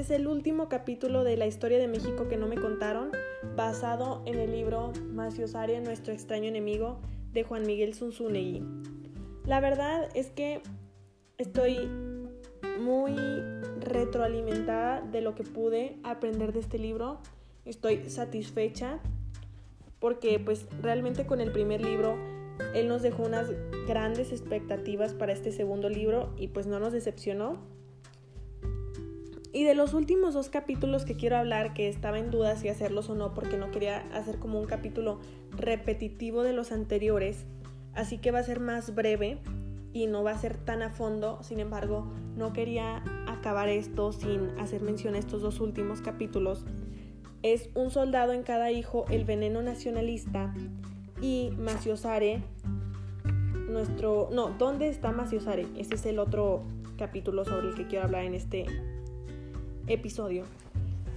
Este es el último capítulo de la historia de México que no me contaron, basado en el libro Maciosaria, nuestro extraño enemigo, de Juan Miguel Zunzunegui. La verdad es que estoy muy retroalimentada de lo que pude aprender de este libro. Estoy satisfecha porque pues realmente con el primer libro él nos dejó unas grandes expectativas para este segundo libro y pues no nos decepcionó. Y de los últimos dos capítulos que quiero hablar, que estaba en duda si hacerlos o no, porque no quería hacer como un capítulo repetitivo de los anteriores, así que va a ser más breve y no va a ser tan a fondo, sin embargo, no quería acabar esto sin hacer mención a estos dos últimos capítulos. Es un soldado en cada hijo, el veneno nacionalista y Maciosare, nuestro... No, ¿dónde está Maciosare? Ese es el otro capítulo sobre el que quiero hablar en este episodio.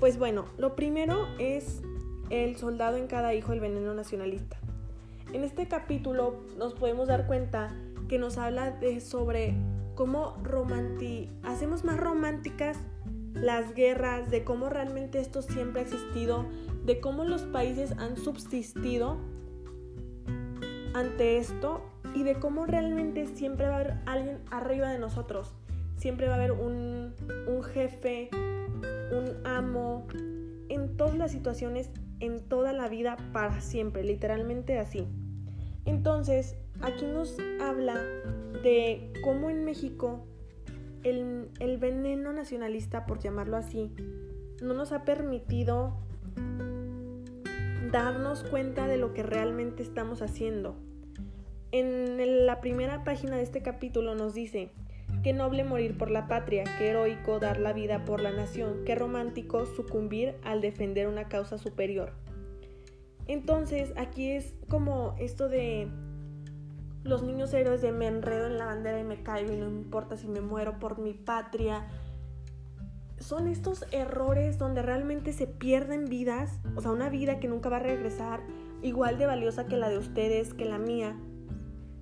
Pues bueno, lo primero es el soldado en cada hijo, el veneno nacionalista. En este capítulo nos podemos dar cuenta que nos habla de sobre cómo hacemos más románticas las guerras, de cómo realmente esto siempre ha existido, de cómo los países han subsistido ante esto y de cómo realmente siempre va a haber alguien arriba de nosotros. Siempre va a haber un, un jefe, un amo, en todas las situaciones, en toda la vida, para siempre, literalmente así. Entonces, aquí nos habla de cómo en México el, el, veneno nacionalista, por llamarlo así, no nos ha permitido darnos cuenta de lo que realmente estamos haciendo. En la primera página de este capítulo nos dice, Qué noble morir por la patria, qué heroico dar la vida por la nación, qué romántico sucumbir al defender una causa superior. Entonces, aquí es como esto de los niños héroes de me enredo en la bandera y me caigo y no importa si me muero por mi patria. Son estos errores donde realmente se pierden vidas, o sea, una vida que nunca va a regresar, igual de valiosa que la de ustedes, que la mía,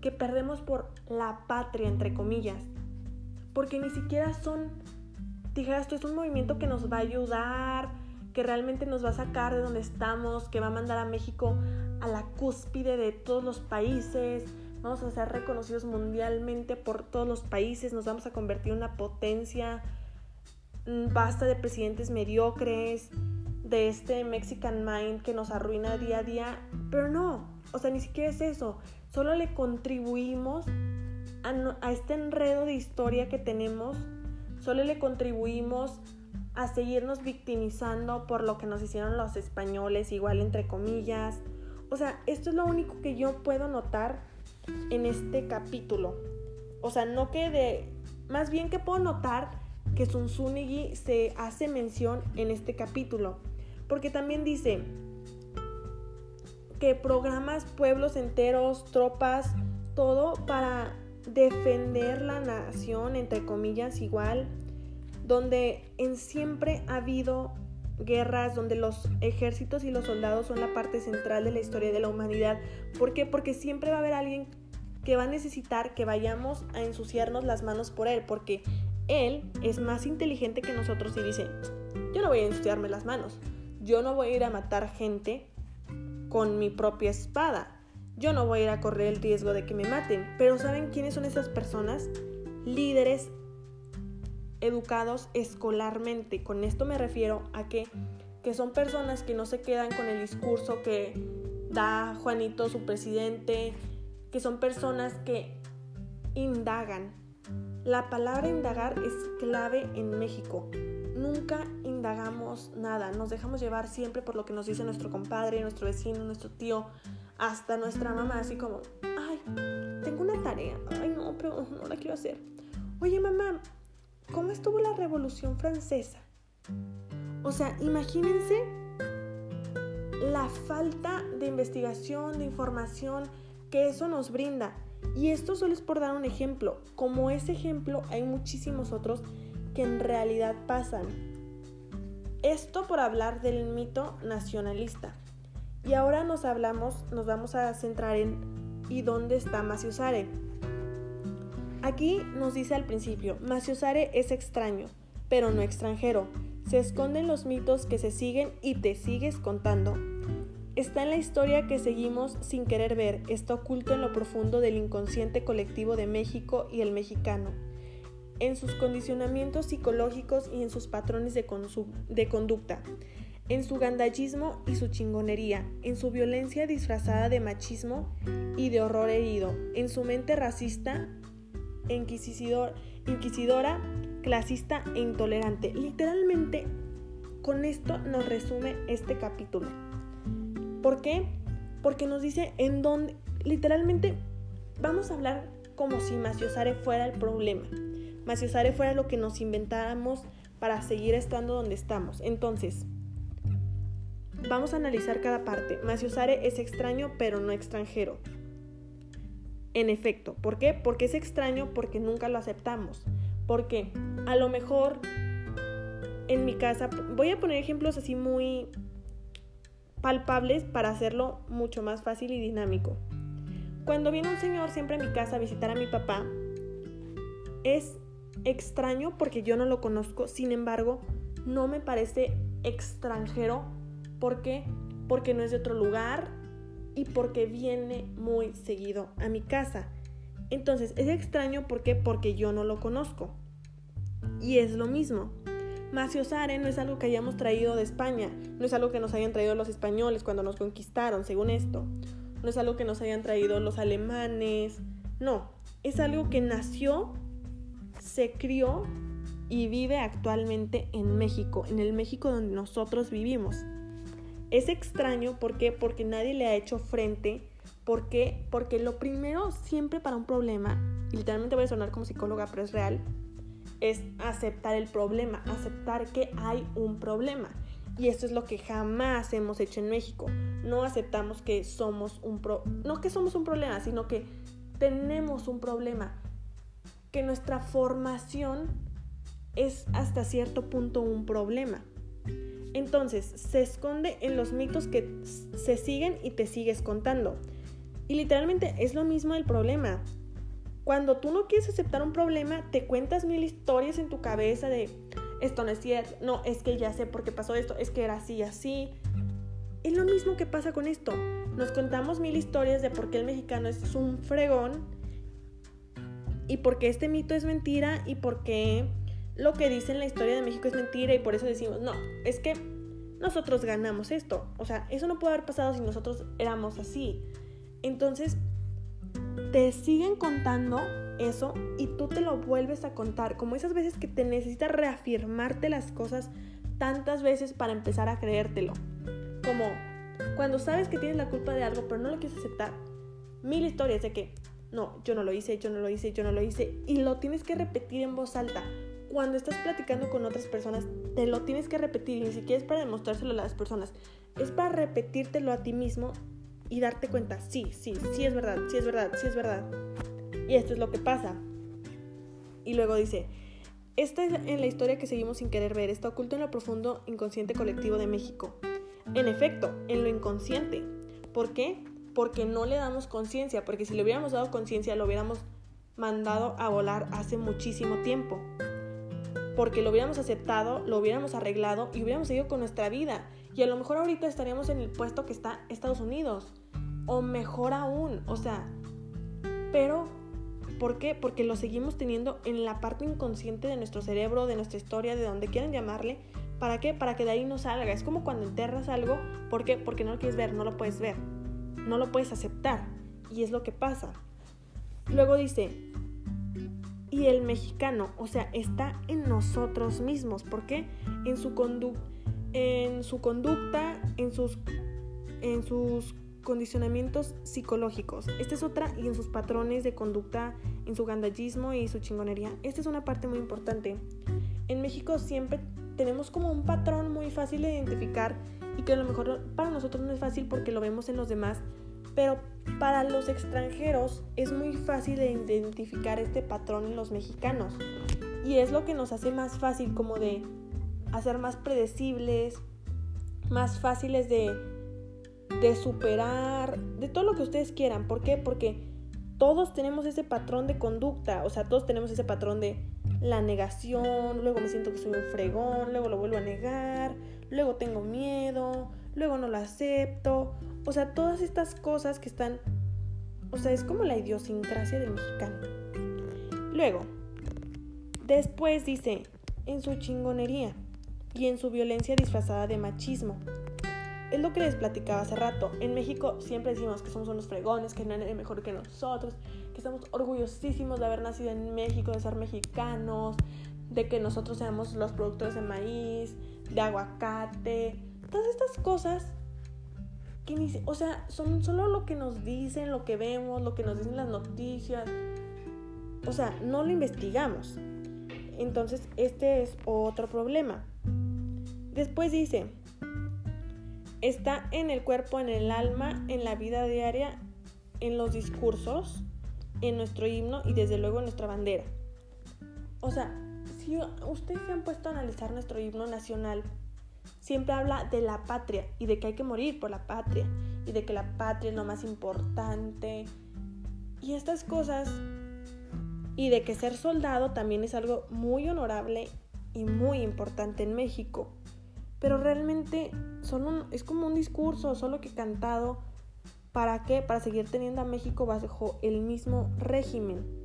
que perdemos por la patria, entre comillas porque ni siquiera son, dijeras tú, es un movimiento que nos va a ayudar, que realmente nos va a sacar de donde estamos, que va a mandar a México a la cúspide de todos los países, vamos a ser reconocidos mundialmente por todos los países, nos vamos a convertir en una potencia, mm, basta de presidentes mediocres, de este Mexican Mind que nos arruina día a día, pero no, o sea, ni siquiera es eso, solo le contribuimos a, este enredo de historia que tenemos, solo le contribuimos a seguirnos victimizando por lo que nos hicieron los españoles, igual entre comillas. O sea, esto es lo único que yo puedo notar en este capítulo. O sea, no que de... Más bien que puedo notar que Sun Tsunigi se hace mención en este capítulo. Porque también dice que programas pueblos enteros, tropas, todo para defender la nación, entre comillas, igual, donde en siempre ha habido guerras, donde los ejércitos y los soldados son la parte central de la historia de la humanidad. ¿Por qué? Porque siempre va a haber alguien que va a necesitar que vayamos a ensuciarnos las manos por él, porque él es más inteligente que nosotros y dice, yo no voy a ensuciarme las manos, yo no voy a ir a matar gente con mi propia espada, yo no voy a ir a correr el riesgo de que me maten. Pero ¿saben quiénes son esas personas? Líderes educados escolarmente. Con esto me refiero a que, que son personas que no se quedan con el discurso que da Juanito, su presidente, que son personas que indagan. La palabra indagar es clave en México. Nunca indagamos nada, nos dejamos llevar siempre por lo que nos dice nuestro compadre, nuestro vecino, nuestro tío, hasta nuestra mamá así como, ay, tengo una tarea, ay no, pero no la quiero hacer. Oye mamá, ¿cómo estuvo la Revolución Francesa? O sea, imagínense la falta de investigación, de información que eso nos brinda. Y esto solo es por dar un ejemplo. Como ese ejemplo hay muchísimos otros que en realidad pasan. Esto por hablar del mito nacionalista. Y ahora nos hablamos, nos vamos a centrar en ¿y dónde está Maciosare? Aquí nos dice al principio, Maciosare es extraño, pero no extranjero. se esconden los mitos que se siguen y te sigues contando. Está en la historia que seguimos sin querer ver, está oculto en lo profundo del inconsciente colectivo de México y el mexicano, en sus condicionamientos psicológicos y en sus patrones de, de conducta, en su gandallismo y su chingonería, en su violencia disfrazada de machismo y de horror herido, en su mente racista, inquisidor, inquisidora, clasista e intolerante. Literalmente, con esto nos resume este capítulo. ¿Por qué? Porque nos dice en dónde, literalmente, vamos a hablar como si Maciosare fuera el problema. Maciosare fuera lo que nos inventáramos para seguir estando donde estamos. Entonces, vamos a analizar cada parte. Maciosare es extraño, pero no extranjero. En efecto, ¿por qué? Porque es extraño porque nunca lo aceptamos. Porque a lo mejor en mi casa, voy a poner ejemplos así muy palpables para hacerlo mucho más fácil y dinámico. Cuando viene un señor siempre a mi casa a visitar a mi papá, es extraño porque yo no lo conozco, sin embargo, no me parece extranjero. ¿Por qué? Porque no es de otro lugar y porque viene muy seguido a mi casa. Entonces, es extraño ¿por porque yo no lo conozco. Y es lo mismo. Maciosare no es algo que hayamos traído de España, no es algo que nos hayan traído los españoles cuando nos conquistaron, según esto. No es algo que nos hayan traído los alemanes, no, es algo que nació, se crió y vive actualmente en México, en el México donde nosotros vivimos. Es extraño, ¿por qué? Porque nadie le ha hecho frente. ¿Por qué? Porque lo primero siempre para un problema, y literalmente voy a sonar como psicóloga, pero es real, es aceptar el problema, aceptar que hay un problema. Y esto es lo que jamás hemos hecho en México. No aceptamos que somos un pro no que somos un problema, sino que tenemos un problema. Que nuestra formación es hasta cierto punto un problema. Entonces, se esconde en los mitos que se siguen y te sigues contando. Y literalmente es lo mismo el problema. Cuando tú no quieres aceptar un problema, te cuentas mil historias en tu cabeza de esto no es cierto, no, es que ya sé por qué pasó esto, es que era así, así. Es lo mismo que pasa con esto. Nos contamos mil historias de por qué el mexicano es un fregón y por qué este mito es mentira y por qué lo que dice en la historia de México es mentira y por eso decimos, no, es que nosotros ganamos esto. O sea, eso no puede haber pasado si nosotros éramos así. Entonces, te siguen contando eso y tú te lo vuelves a contar, como esas veces que te necesitas reafirmarte las cosas tantas veces para empezar a creértelo. Como cuando sabes que tienes la culpa de algo pero no lo quieres aceptar. Mil historias de que no, yo no lo hice, yo no lo hice, yo no lo hice y lo tienes que repetir en voz alta. Cuando estás platicando con otras personas, te lo tienes que repetir ni siquiera es para demostrárselo a las personas, es para repetírtelo a ti mismo y darte cuenta, sí, sí, sí es verdad, sí es verdad, sí es verdad. Y esto es lo que pasa. Y luego dice, esta es en la historia que seguimos sin querer ver, está oculto en lo profundo inconsciente colectivo de México. En efecto, en lo inconsciente. ¿Por qué? Porque no le damos conciencia, porque si le hubiéramos dado conciencia lo hubiéramos mandado a volar hace muchísimo tiempo. Porque lo hubiéramos aceptado, lo hubiéramos arreglado y hubiéramos seguido con nuestra vida. Y a lo mejor ahorita estaríamos en el puesto que está Estados Unidos o mejor aún, o sea, pero ¿por qué? Porque lo seguimos teniendo en la parte inconsciente de nuestro cerebro, de nuestra historia, de donde quieran llamarle. ¿Para qué? Para que de ahí no salga. Es como cuando enterras algo, ¿por qué? Porque no lo quieres ver, no lo puedes ver, no lo puedes aceptar. Y es lo que pasa. Luego dice, y el mexicano, o sea, está en nosotros mismos. ¿Por qué? En su, en su conducta, en sus, en sus condicionamientos psicológicos. Esta es otra y en sus patrones de conducta, en su gandallismo y su chingonería. Esta es una parte muy importante. En México siempre tenemos como un patrón muy fácil de identificar y que a lo mejor para nosotros no es fácil porque lo vemos en los demás, pero para los extranjeros es muy fácil de identificar este patrón en los mexicanos. Y es lo que nos hace más fácil como de hacer más predecibles, más fáciles de de superar, de todo lo que ustedes quieran. ¿Por qué? Porque todos tenemos ese patrón de conducta, o sea, todos tenemos ese patrón de la negación, luego me siento que soy un fregón, luego lo vuelvo a negar, luego tengo miedo, luego no lo acepto, o sea, todas estas cosas que están, o sea, es como la idiosincrasia del mexicano. Luego, después dice, en su chingonería y en su violencia disfrazada de machismo. Es lo que les platicaba hace rato. En México siempre decimos que somos unos fregones, que nadie es mejor que nosotros, que estamos orgullosísimos de haber nacido en México, de ser mexicanos, de que nosotros seamos los productores de maíz, de aguacate, todas estas cosas o sea, son solo lo que nos dicen, lo que vemos, lo que nos dicen las noticias. O sea, no lo investigamos. Entonces, este es otro problema. Después dice, está en el cuerpo, en el alma, en la vida diaria, en los discursos, en nuestro himno y desde luego en nuestra bandera. O sea, si ustedes se han puesto a analizar nuestro himno nacional, siempre habla de la patria y de que hay que morir por la patria y de que la patria es lo más importante. Y estas cosas y de que ser soldado también es algo muy honorable y muy importante en México pero realmente son es como un discurso, solo que cantado. ¿Para qué? Para seguir teniendo a México bajo el mismo régimen.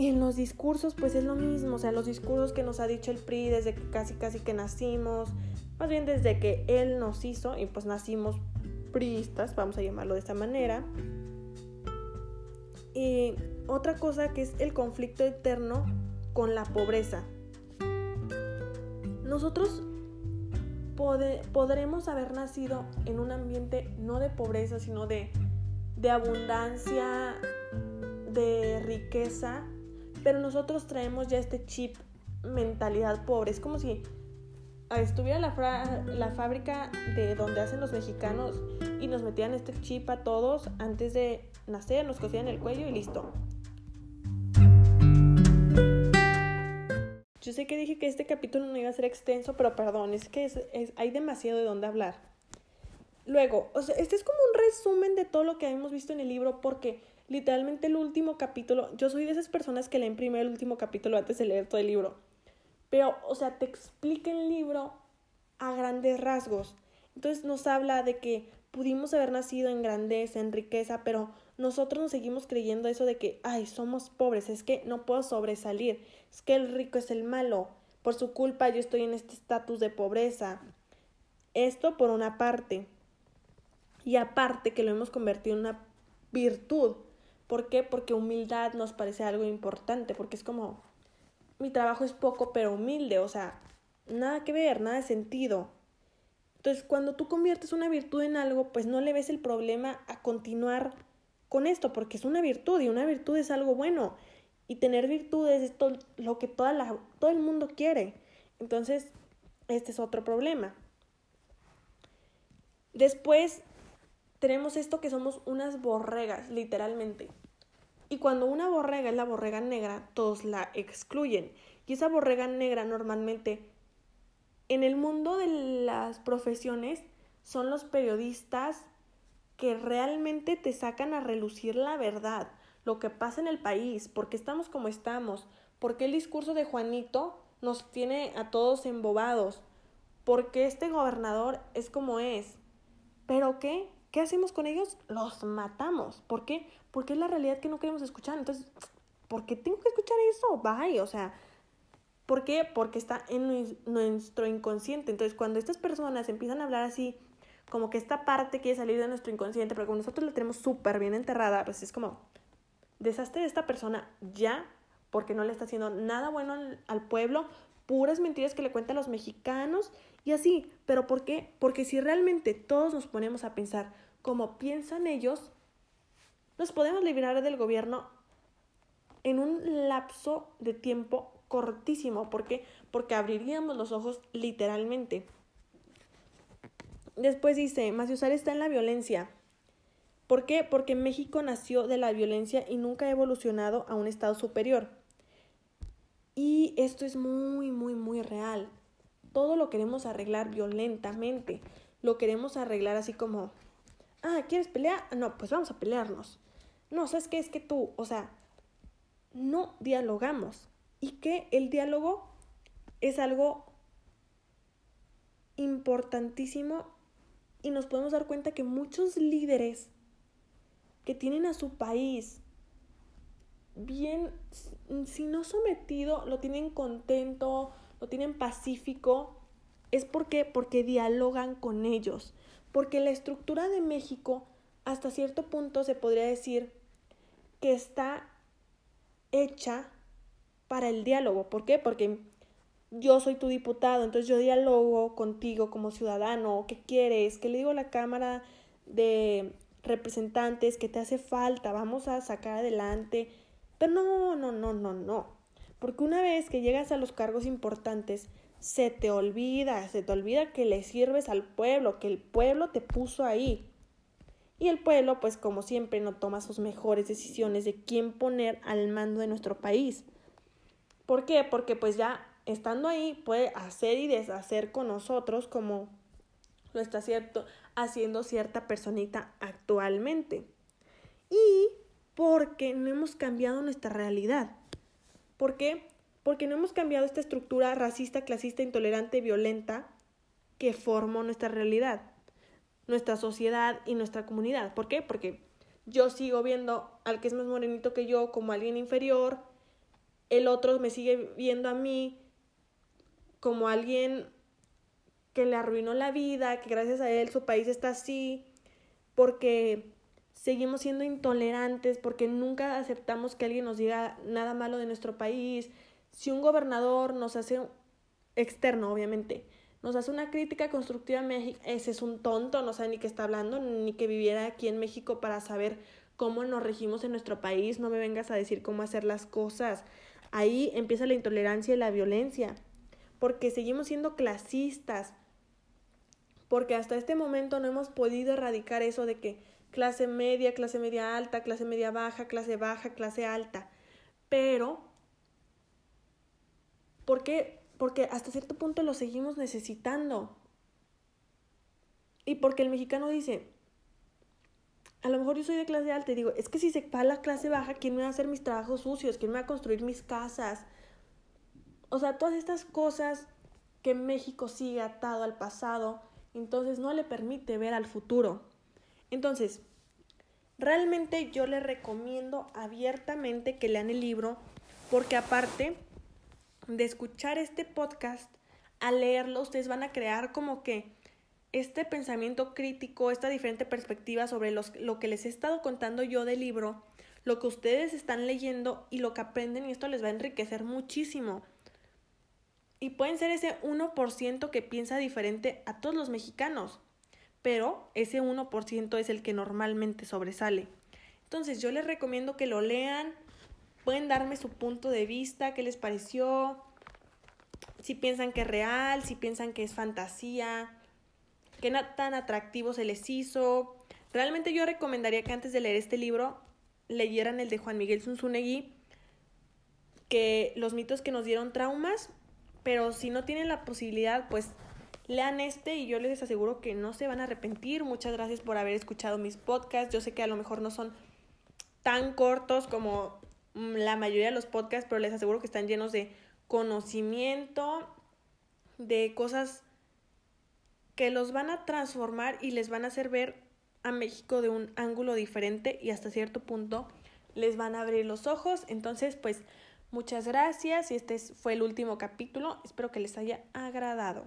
Y en los discursos, pues es lo mismo, o sea, los discursos que nos ha dicho el PRI desde que casi casi que nacimos, más bien desde que él nos hizo, y pues nacimos priistas, vamos a llamarlo de esta manera. Y otra cosa que es el conflicto eterno con la pobreza nosotros podremos haber nacido en un ambiente no de pobreza, sino de, de abundancia, de riqueza, pero nosotros traemos ya este chip mentalidad pobre. Es como si estuviera la, la, fábrica de donde hacen los mexicanos y nos metían este chip a todos antes de nacer, nos cosían el cuello y listo. Yo sé que dije que este capítulo no iba a ser extenso, pero perdón, es que hay demasiado de dónde hablar. Luego, o sea, este es como un resumen de todo lo que hemos visto en el libro, porque literalmente el último capítulo, yo soy de esas personas que leen primero el último capítulo antes de leer todo el libro. Pero, o sea, te explica el libro a grandes rasgos. Entonces nos habla de que pudimos haber nacido en grandeza, en riqueza, pero nosotros nos seguimos creyendo eso de que, ay, somos pobres, es que no puedo sobresalir, es que el rico es el malo, por su culpa yo estoy en este estatus de pobreza. Esto por una parte. Y aparte que lo hemos convertido en una virtud. ¿Por qué? Porque humildad nos parece algo importante, porque es como, mi trabajo es poco pero humilde, o sea, nada que ver, nada de sentido. Entonces, cuando tú conviertes una virtud en algo, pues no le ves el problema a continuar con esto, porque es una virtud y una virtud es algo bueno. Y tener virtudes es todo, lo que toda la, todo el mundo quiere. Entonces, este es otro problema. Después tenemos esto que somos unas borregas, literalmente. Y cuando una borrega es la borrega negra, todos la excluyen. Y esa borrega negra normalmente en el mundo de las profesiones son los periodistas, que realmente te sacan a relucir la verdad, lo que pasa en el país, por qué estamos como estamos, por qué el discurso de Juanito nos tiene a todos embobados, por qué este gobernador es como es. ¿Pero qué? ¿Qué hacemos con ellos? Los matamos. ¿Por qué? Porque es la realidad que no queremos escuchar. Entonces, ¿por qué tengo que escuchar eso? Bye, o sea, ¿por qué? Porque está en nuestro inconsciente. Entonces, cuando estas personas empiezan a hablar así, como que esta parte quiere salir de nuestro inconsciente, pero como nosotros la tenemos súper bien enterrada, pues es como, deshazte de esta persona ya, porque no le está haciendo nada bueno al, pueblo, puras mentiras que le cuentan los mexicanos y así. ¿Pero por qué? Porque si realmente todos nos ponemos a pensar como piensan ellos, nos podemos liberar del gobierno en un lapso de tiempo cortísimo. ¿Por qué? Porque abriríamos los ojos literalmente. Después dice, Maciusar está en la violencia. ¿Por qué? Porque México nació de la violencia y nunca ha evolucionado a un estado superior. Y esto es muy, muy, muy real. Todo lo queremos arreglar violentamente. Lo queremos arreglar así como, Ah, ¿quieres pelear? No, pues vamos a pelearnos. No, ¿sabes qué? Es que tú, o sea, no dialogamos. Y que el diálogo es algo importantísimo y nos podemos dar cuenta que muchos líderes que tienen a su país bien, si no sometido, lo tienen contento, lo tienen pacífico, es porque, porque dialogan con ellos. Porque la estructura de México, hasta cierto punto, se podría decir que está hecha para el diálogo. ¿Por qué? Porque yo soy tu diputado, entonces yo dialogo contigo como ciudadano, ¿qué quieres? ¿Qué le digo a la Cámara de Representantes que te hace falta? Vamos a sacar adelante. Pero no, no, no, no, no. Porque una vez que llegas a los cargos importantes, se te olvida, se te olvida que le sirves al pueblo, que el pueblo te puso ahí. Y el pueblo, pues como siempre, no toma sus mejores decisiones de quién poner al mando de nuestro país. ¿Por qué? Porque pues ya estando ahí puede hacer y deshacer con nosotros como lo está cierto, haciendo cierta personita actualmente. Y porque no hemos cambiado nuestra realidad. ¿Por qué? Porque no hemos cambiado esta estructura racista, clasista, intolerante, violenta que formó nuestra realidad, nuestra sociedad y nuestra comunidad. ¿Por qué? Porque yo sigo viendo al que es más morenito que yo como alguien inferior, el otro me sigue viendo a mí como alguien que le arruinó la vida, que gracias a él su país está así, porque seguimos siendo intolerantes, porque nunca aceptamos que alguien nos diga nada malo de nuestro país. Si un gobernador nos hace, externo obviamente, nos hace una crítica constructiva a México, ese es un tonto, no sabe ni qué está hablando, ni que viviera aquí en México para saber cómo nos regimos en nuestro país, no me vengas a decir cómo hacer las cosas. Ahí empieza la intolerancia y la violencia porque seguimos siendo clasistas, porque hasta este momento no hemos podido erradicar eso de que clase media, clase media alta, clase media baja, clase baja, clase alta. Pero, ¿por qué? Porque hasta cierto punto lo seguimos necesitando. Y porque el mexicano dice, a lo mejor yo soy de clase alta y digo, es que si se va a la clase baja, ¿quién me va a hacer mis trabajos sucios? ¿Quién me va a construir mis casas? O sea, todas estas cosas que México sigue atado al pasado, entonces no le permite ver al futuro. Entonces, realmente yo le recomiendo abiertamente que lean el libro, porque aparte de escuchar este podcast, al leerlo ustedes van a crear como que este pensamiento crítico, esta diferente perspectiva sobre los, lo que les he estado contando yo del libro, lo que ustedes están leyendo y lo que aprenden y esto les va a enriquecer muchísimo. Y pueden ser ese 1% que piensa diferente a todos los mexicanos, pero ese 1% es el que normalmente sobresale. Entonces yo les recomiendo que lo lean, pueden darme su punto de vista, qué les pareció, si piensan que es real, si piensan que es fantasía, qué tan atractivo se les hizo. Realmente yo recomendaría que antes de leer este libro leyeran el de Juan Miguel Zunzunegui, que los mitos que nos dieron traumas pero si no tienen la posibilidad, pues lean este y yo les aseguro que no se van a arrepentir. Muchas gracias por haber escuchado mis podcasts. Yo sé que a lo mejor no son tan cortos como la mayoría de los podcasts, pero les aseguro que están llenos de conocimiento, de cosas que los van a transformar y les van a hacer ver a México de un ángulo diferente y hasta cierto punto les van a abrir los ojos. Entonces, pues Muchas gracias y este fue el último capítulo. Espero que les haya agradado.